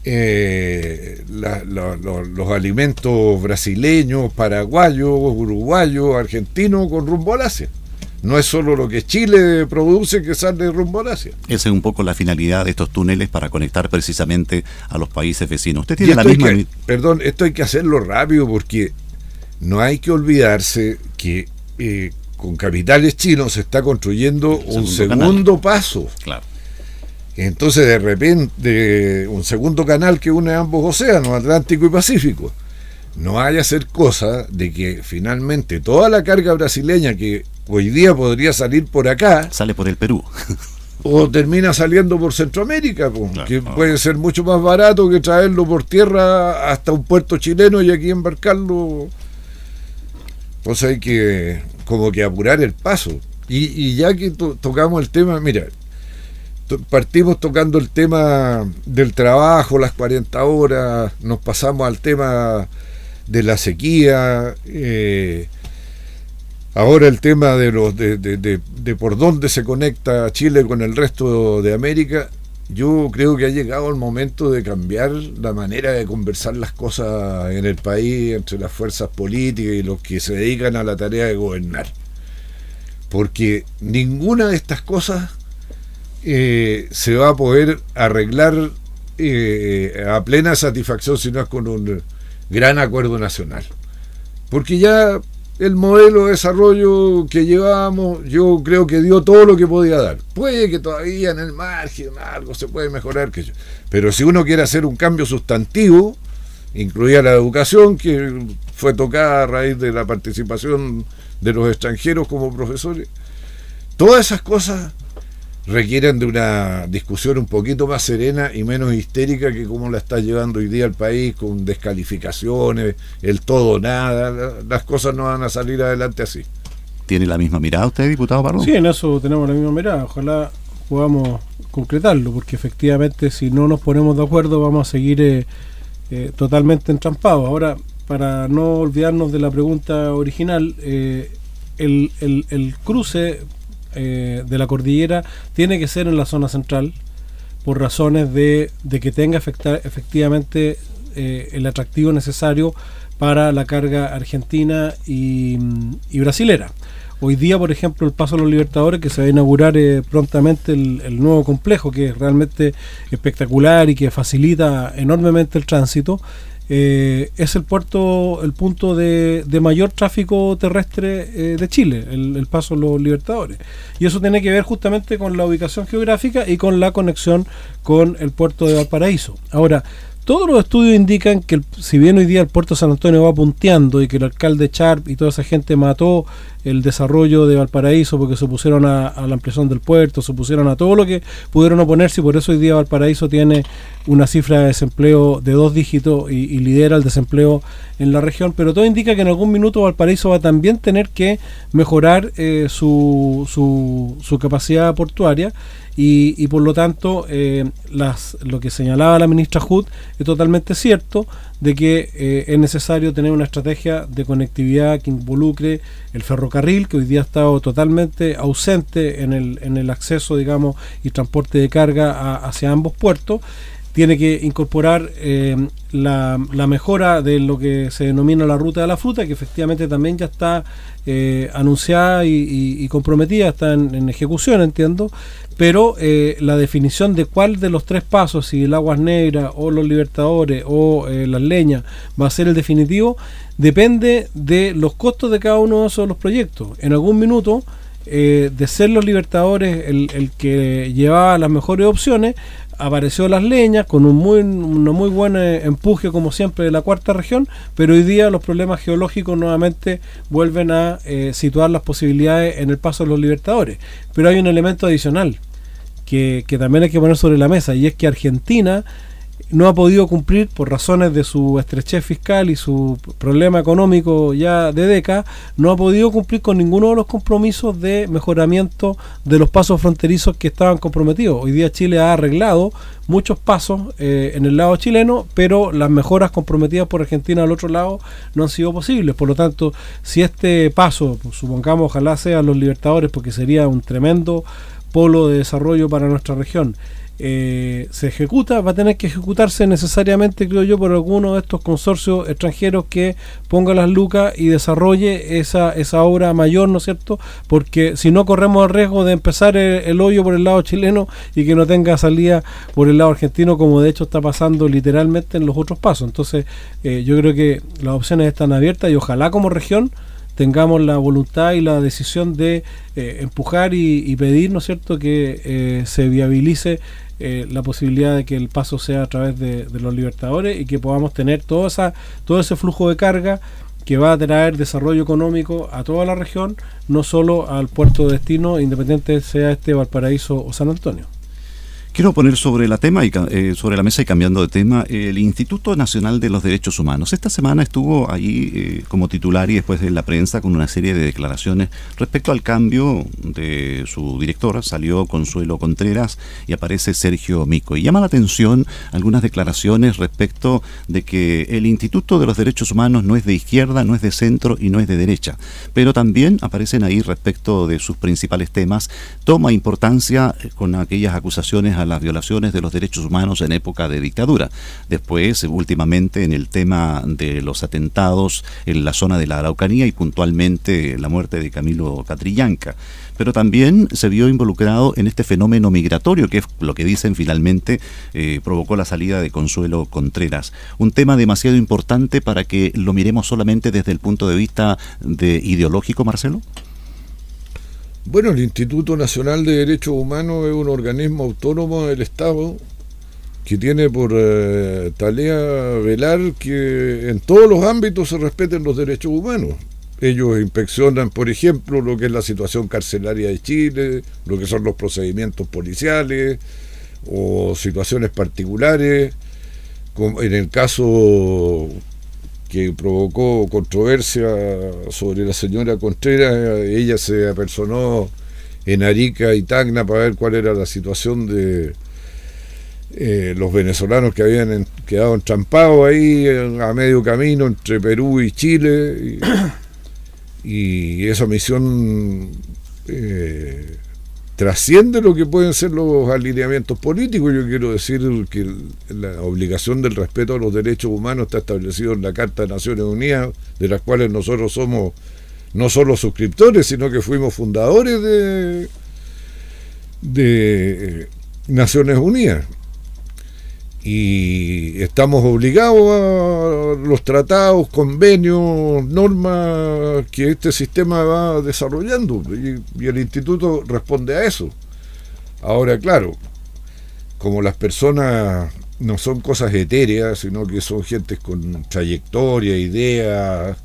eh, los alimentos brasileños, paraguayos, uruguayos, argentinos con rumbo al Asia no es solo lo que Chile produce que sale rumbo a Asia. Esa es un poco la finalidad de estos túneles para conectar precisamente a los países vecinos. Usted tiene la misma. perdón, esto hay que hacerlo rápido porque no hay que olvidarse que eh, con capitales chinos se está construyendo un segundo paso. Claro. Entonces, de repente, un segundo canal que une ambos océanos, Atlántico y Pacífico, no vaya a ser cosa de que finalmente toda la carga brasileña que hoy día podría salir por acá. Sale por el Perú. o termina saliendo por Centroamérica, que puede ser mucho más barato que traerlo por tierra hasta un puerto chileno y aquí embarcarlo. Entonces hay que como que apurar el paso. Y, ya que tocamos el tema, mira, partimos tocando el tema del trabajo, las 40 horas, nos pasamos al tema de la sequía, eh, ahora el tema de, los, de, de, por dónde se conecta Chile con el resto de América, yo creo que ha llegado el momento de cambiar la manera de conversar las cosas en el país entre las fuerzas políticas y los que se dedican a la tarea de gobernar. Porque ninguna de estas cosas eh, se va a poder arreglar eh, a plena satisfacción si no es con un gran acuerdo nacional. Porque ya el modelo de desarrollo que llevábamos, yo creo que dio todo lo que podía dar. Puede que todavía en el margen algo se puede mejorar, que pero si uno quiere hacer un cambio sustantivo, incluía la educación, que fue tocada a raíz de la participación de los extranjeros como profesores, todas esas cosas requieren de una discusión un poquito más serena y menos histérica que como la está llevando hoy día el país, con descalificaciones, el todo nada, las cosas no van a salir adelante así. ¿Tiene la misma mirada usted, diputado Pardo? Sí, en eso tenemos la misma mirada. Ojalá podamos concretarlo, porque efectivamente si no nos ponemos de acuerdo vamos a seguir eh, eh, totalmente entrampados. Ahora, para no olvidarnos de la pregunta original, eh, el, el, el, cruce eh, de la cordillera tiene que ser en la zona central por razones de, que tenga efectivamente eh, el atractivo necesario para la carga argentina y, brasilera. Hoy día, por ejemplo, el Paso de los Libertadores, que se va a inaugurar eh, prontamente el, nuevo complejo, que es realmente espectacular y que facilita enormemente el tránsito, eh, es el puerto, el punto de, mayor tráfico terrestre eh, de Chile, el, paso de los Libertadores. Y eso tiene que ver justamente con la ubicación geográfica y con la conexión con el puerto de Valparaíso. Ahora, todos los estudios indican que si bien hoy día el puerto de San Antonio va punteando y que el alcalde Sharp y toda esa gente mató el desarrollo de Valparaíso porque se opusieron a, la ampliación del puerto, se opusieron a todo lo que pudieron oponerse y por eso hoy día Valparaíso tiene una cifra de desempleo de dos dígitos y, lidera el desempleo en la región, pero todo indica que en algún minuto Valparaíso va a también tener que mejorar eh, su, su, su capacidad portuaria y, por lo tanto eh, las, lo que señalaba la ministra Hood es totalmente cierto de que eh, es necesario tener una estrategia de conectividad que involucre el ferrocarril, que hoy día ha estado totalmente ausente en el, en el acceso, digamos, y transporte de carga hacia ambos puertos tiene que incorporar eh, la, mejora de lo que se denomina la ruta de la fruta, que efectivamente también ya está eh, anunciada y, comprometida, está en, ejecución, entiendo, pero eh, la definición de cuál de los tres pasos, si el Aguas Negras o los Libertadores o las Leñas va a ser el definitivo, depende de los costos de cada uno de esos proyectos. En algún minuto de ser los libertadores el, el, que llevaba las mejores opciones, apareció Las Leñas con un muy, muy buen empuje como siempre de la cuarta región, pero hoy día los problemas geológicos nuevamente vuelven a eh, situar las posibilidades en el paso de los libertadores. Pero hay un elemento adicional que, que también hay que poner sobre la mesa y es que Argentina no ha podido cumplir por razones de su estrechez fiscal y su problema económico ya de décadas, no ha podido cumplir con ninguno de los compromisos de mejoramiento de los pasos fronterizos que estaban comprometidos. Hoy día Chile ha arreglado muchos pasos eh, en el lado chileno, pero las mejoras comprometidas por Argentina al otro lado no han sido posibles. Por lo tanto, si este paso, supongamos, ojalá sea los libertadores, porque sería un tremendo polo de desarrollo para nuestra región, eh, se ejecuta, va a tener que ejecutarse necesariamente, creo yo, por alguno de estos consorcios extranjeros que ponga las lucas y desarrolle esa, esa obra mayor, ¿no es cierto? Porque si no corremos el riesgo de empezar el, hoyo por el lado chileno y que no tenga salida por el lado argentino, como de hecho está pasando literalmente en los otros pasos. Entonces, eh, yo creo que las opciones están abiertas y ojalá como región tengamos la voluntad y la decisión de eh, empujar y, pedir, ¿no es cierto?, que eh, se viabilice eh, la posibilidad de que el paso sea a través de, los libertadores y que podamos tener todo, esa, todo ese flujo de carga que va a traer desarrollo económico a toda la región, no solo al puerto de destino, independiente sea este Valparaíso o San Antonio. Quiero poner sobre la tema y eh, sobre la mesa y cambiando de tema el Instituto Nacional de los Derechos Humanos. Esta semana estuvo allí eh, como titular y después de la prensa con una serie de declaraciones respecto al cambio de su directora. Salió Consuelo Contreras y aparece Sergio Mico. Y llama la atención algunas declaraciones respecto de que el Instituto de los Derechos Humanos no es de izquierda, no es de centro y no es de derecha. Pero también aparecen ahí respecto de sus principales temas. Toma importancia eh, con aquellas acusaciones a las violaciones de los derechos humanos en época de dictadura. Después, últimamente, en el tema de los atentados en la zona de la Araucanía y puntualmente la muerte de Camilo Catrillanca. Pero también se vio involucrado en este fenómeno migratorio, que es lo que dicen finalmente eh, provocó la salida de Consuelo Contreras. Un tema demasiado importante para que lo miremos solamente desde el punto de vista de ideológico, Marcelo. Bueno, el Instituto Nacional de Derechos Humanos es un organismo autónomo del Estado que tiene por eh, tarea velar que en todos los ámbitos se respeten los derechos humanos. Ellos inspeccionan, por ejemplo, lo que es la situación carcelaria de Chile, lo que son los procedimientos policiales o situaciones particulares. Como en el caso que provocó controversia sobre la señora Contreras. Ella se apersonó en Arica y Tacna para ver cuál era la situación de eh, los venezolanos que habían quedado entrampados ahí a medio camino entre Perú y Chile. Y, esa misión eh, trasciende lo que pueden ser los alineamientos políticos. Yo quiero decir que la obligación del respeto a los derechos humanos está establecido en la Carta de Naciones Unidas, de las cuales nosotros somos no solo suscriptores, sino que fuimos fundadores de, de Naciones Unidas y estamos obligados a los tratados, convenios, normas que este sistema va desarrollando y, el instituto responde a eso. Ahora, claro, como las personas no son cosas etéreas, sino que son gentes con trayectoria, ideas,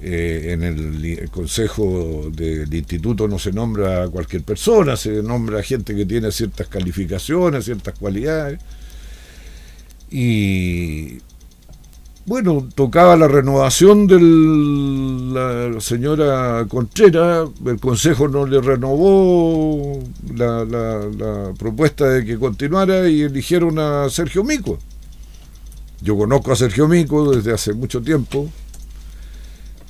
eh, en el, consejo del instituto no se nombra a cualquier persona, se nombra a gente que tiene ciertas calificaciones, ciertas cualidades y bueno, tocaba la renovación de la señora Contreras, el Consejo no le renovó la, propuesta de que continuara y eligieron a Sergio Mico. Yo conozco a Sergio Mico desde hace mucho tiempo,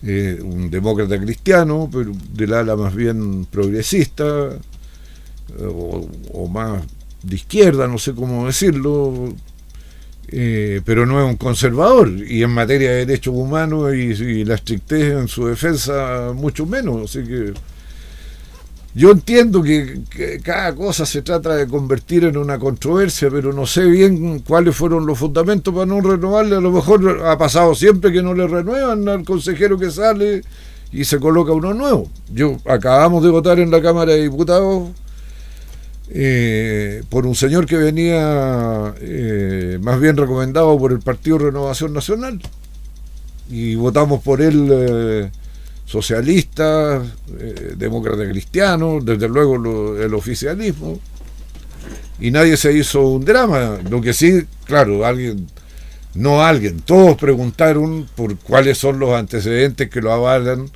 eh, un demócrata cristiano, pero del ala más bien progresista, eh, o más de izquierda, no sé cómo decirlo, eh, pero no es un conservador, y en materia de derechos humanos y, la estrictez en su defensa, mucho menos. Así que yo entiendo que, cada cosa se trata de convertir en una controversia, pero no sé bien cuáles fueron los fundamentos para no renovarle. A lo mejor ha pasado siempre que no le renuevan al consejero que sale y se coloca uno nuevo. Yo acabamos de votar en la Cámara de Diputados eh, por un señor que venía eh, más bien recomendado por el Partido Renovación Nacional y votamos por él eh, socialista, demócrata cristiano, desde luego el oficialismo y nadie se hizo un drama, lo que sí, claro, alguien, no alguien, todos preguntaron por cuáles son los antecedentes que lo avalan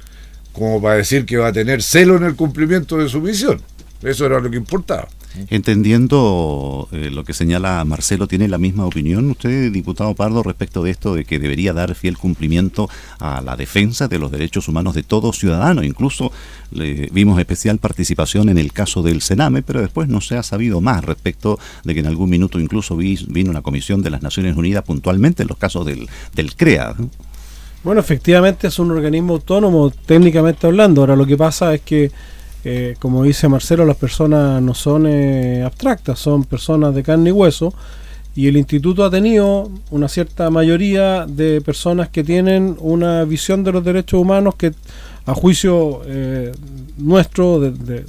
como para decir que va a tener celo en el cumplimiento de su misión. Eso era lo que importaba. Entendiendo eh, lo que señala Marcelo, ¿tiene la misma opinión usted, diputado Pardo, respecto de esto de que debería dar fiel cumplimiento a la defensa de los derechos humanos de todo ciudadano? Incluso le vimos especial participación en el caso del Sename, pero después no se ha sabido más respecto de que en algún minuto incluso vino una comisión de las Naciones Unidas puntualmente en los casos del, del CREA. Bueno, efectivamente es un organismo autónomo técnicamente hablando. Ahora lo que pasa es que eh, como dice Marcelo, las personas no son eh, abstractas, son personas de carne y hueso. Y el instituto ha tenido una cierta mayoría de personas que tienen una visión de los derechos humanos que a juicio nuestro, de,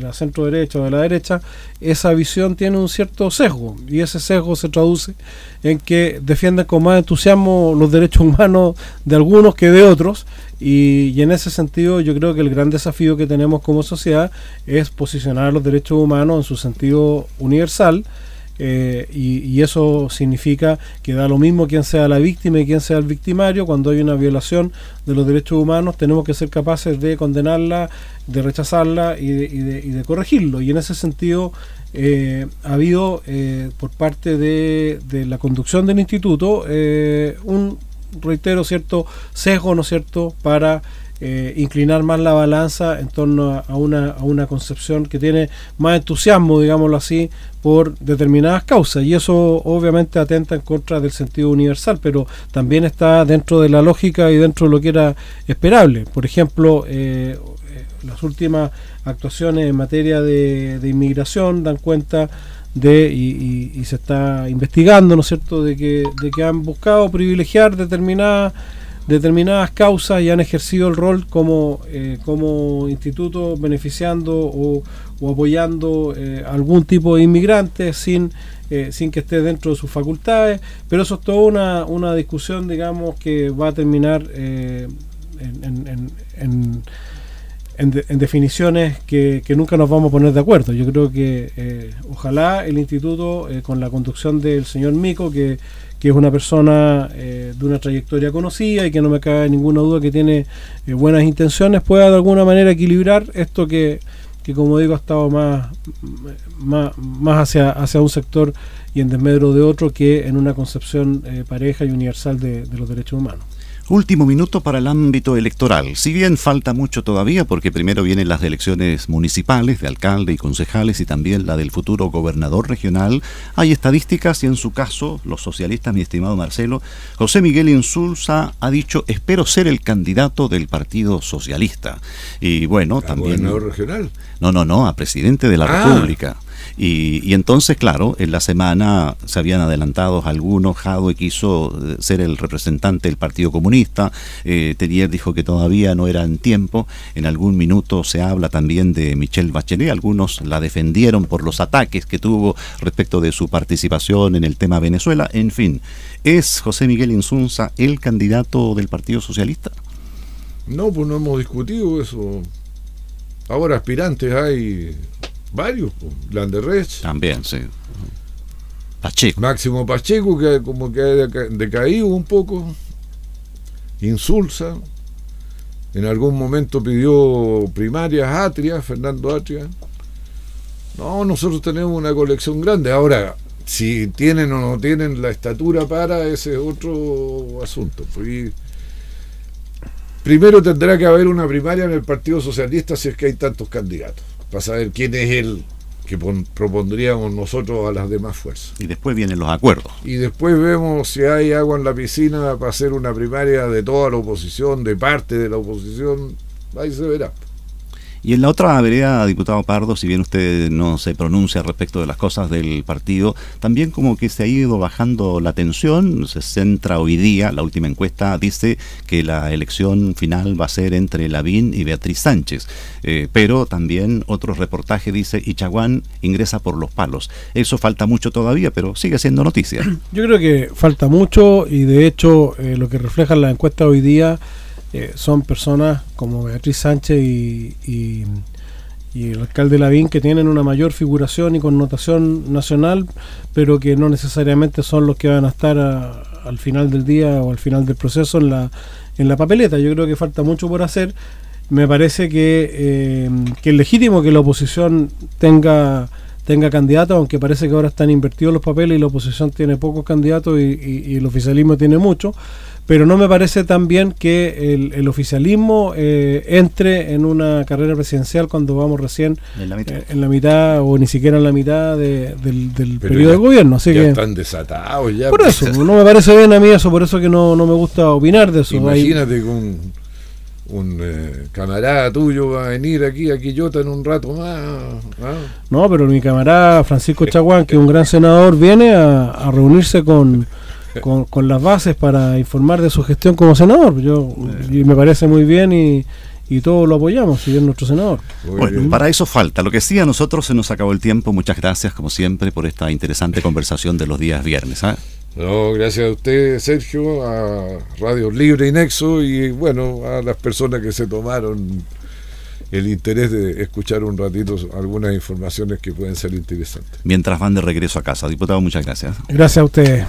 la centro derecha o de la derecha, esa visión tiene un cierto sesgo y ese sesgo se traduce en que defienden con más entusiasmo los derechos humanos de algunos que de otros y, en ese sentido yo creo que el gran desafío que tenemos como sociedad es posicionar los derechos humanos en su sentido universal eh, y, eso significa que da lo mismo quién sea la víctima y quién sea el victimario. Cuando hay una violación de los derechos humanos, tenemos que ser capaces de condenarla, de rechazarla y de, corregirlo. Y en ese sentido, eh, ha habido eh, por parte de, la conducción del instituto un, reitero, cierto sesgo, ¿no es cierto?, para eh, inclinar más la balanza en torno a, una, a una concepción que tiene más entusiasmo, digámoslo así, por determinadas causas. Y eso obviamente atenta en contra del sentido universal, pero también está dentro de la lógica y dentro de lo que era esperable. Por ejemplo, eh, eh, las últimas actuaciones en materia de, inmigración dan cuenta de y, y, se está investigando, ¿no es cierto?, de que, de que han buscado privilegiar determinadas determinadas causas y han ejercido el rol como, eh, como instituto beneficiando o, apoyando eh, algún tipo de inmigrante sin, eh, sin que esté dentro de sus facultades, pero eso es toda una, una discusión, digamos, que va a terminar en, en, en, definiciones que, que, nunca nos vamos a poner de acuerdo. Yo creo que ojalá el instituto, con la conducción del señor Mico, que que es una persona eh, de una trayectoria conocida y que no me cabe ninguna duda que tiene eh, buenas intenciones, pueda de alguna manera equilibrar esto que, que como digo, ha estado más, más, más hacia, hacia un sector y en desmedro de otro que en una concepción eh, pareja y universal de los derechos humanos. Último minuto para el ámbito electoral. Si bien falta mucho todavía, porque primero vienen las elecciones municipales de alcalde y concejales y también la del futuro gobernador regional, hay estadísticas y en su caso, los socialistas, mi estimado Marcelo, José Miguel Insulza ha dicho, espero ser el candidato del Partido Socialista. Y bueno, también... ¿Gobernador regional? No, no, no, a presidente de la ah. República. Y, entonces, claro, en la semana se habían adelantado algunos, Jadwe quiso eh, ser el representante del Partido Comunista, eh, Tenier dijo que todavía no era en tiempo, en algún minuto se habla también de Michelle Bachelet, algunos la defendieron por los ataques que tuvo respecto de su participación en el tema Venezuela, en fin, ¿es José Miguel Insunza el candidato del Partido Socialista? No, pues no hemos discutido eso. Ahora aspirantes hay Varios, Landerrecht. También, sí. Pacheco. Máximo Pacheco, que como que ha decaído un poco. Insulsa. En algún momento pidió primarias Atria, Fernando Atria. No, nosotros tenemos una colección grande. Ahora, si tienen o no tienen la estatura para, ese es otro asunto. Pues, primero tendrá que haber una primaria en el Partido Socialista si es que hay tantos candidatos para saber quién es el que propondríamos nosotros a las demás fuerzas. Y después vienen los acuerdos. Y después vemos si hay agua en la piscina para hacer una primaria de toda la oposición, de parte de la oposición, ahí se verá. Y en la otra vereda, diputado Pardo, si bien usted no se pronuncia respecto de las cosas del partido, también como que se ha ido bajando la tensión, se centra hoy día, la última encuesta dice que la elección final va a ser entre Lavín y Beatriz Sánchez, eh, pero también otro reportaje dice Ichaguán ingresa por los palos. Eso falta mucho todavía, pero sigue siendo noticia. Yo creo que falta mucho y de hecho eh, lo que refleja la encuesta hoy día eh, son personas como Beatriz Sánchez y, y, el alcalde Lavín que tienen una mayor figuración y connotación nacional, pero que no necesariamente son los que van a estar al final del día o al final del proceso en la, en la papeleta. Yo creo que falta mucho por hacer. Me parece que, eh, que es legítimo que la oposición tenga tenga candidatos, aunque parece que ahora están invertidos los papeles y la oposición tiene pocos candidatos y, y el oficialismo tiene muchos pero no me parece también que el, oficialismo eh, entre en una carrera presidencial cuando vamos recién en la mitad, eh, o ni siquiera en la mitad del, periodo de gobierno. Así ya que, están desatados ya. Por eso, no me parece bien a mí eso, por eso que no, me gusta opinar de eso. Imagínate que un, eh, camarada tuyo va a venir aquí a Quillota en un rato más. ¿ah? No, pero mi camarada Francisco Chaguán, que es un gran senador, viene a reunirse con con, las bases para informar de su gestión como senador. Yo y me parece muy bien y, y todos lo apoyamos, si es nuestro senador. bueno, para eso falta. Lo que sí, a nosotros se nos acabó el tiempo. Muchas gracias, como siempre, por esta interesante conversación de los días viernes. ¿ah? No, gracias a usted, Sergio, a Radio Libre y Nexo y bueno, a las personas que se tomaron el interés de escuchar un ratito algunas informaciones que pueden ser interesantes. Mientras van de regreso a casa. Diputado, muchas gracias. Gracias a usted.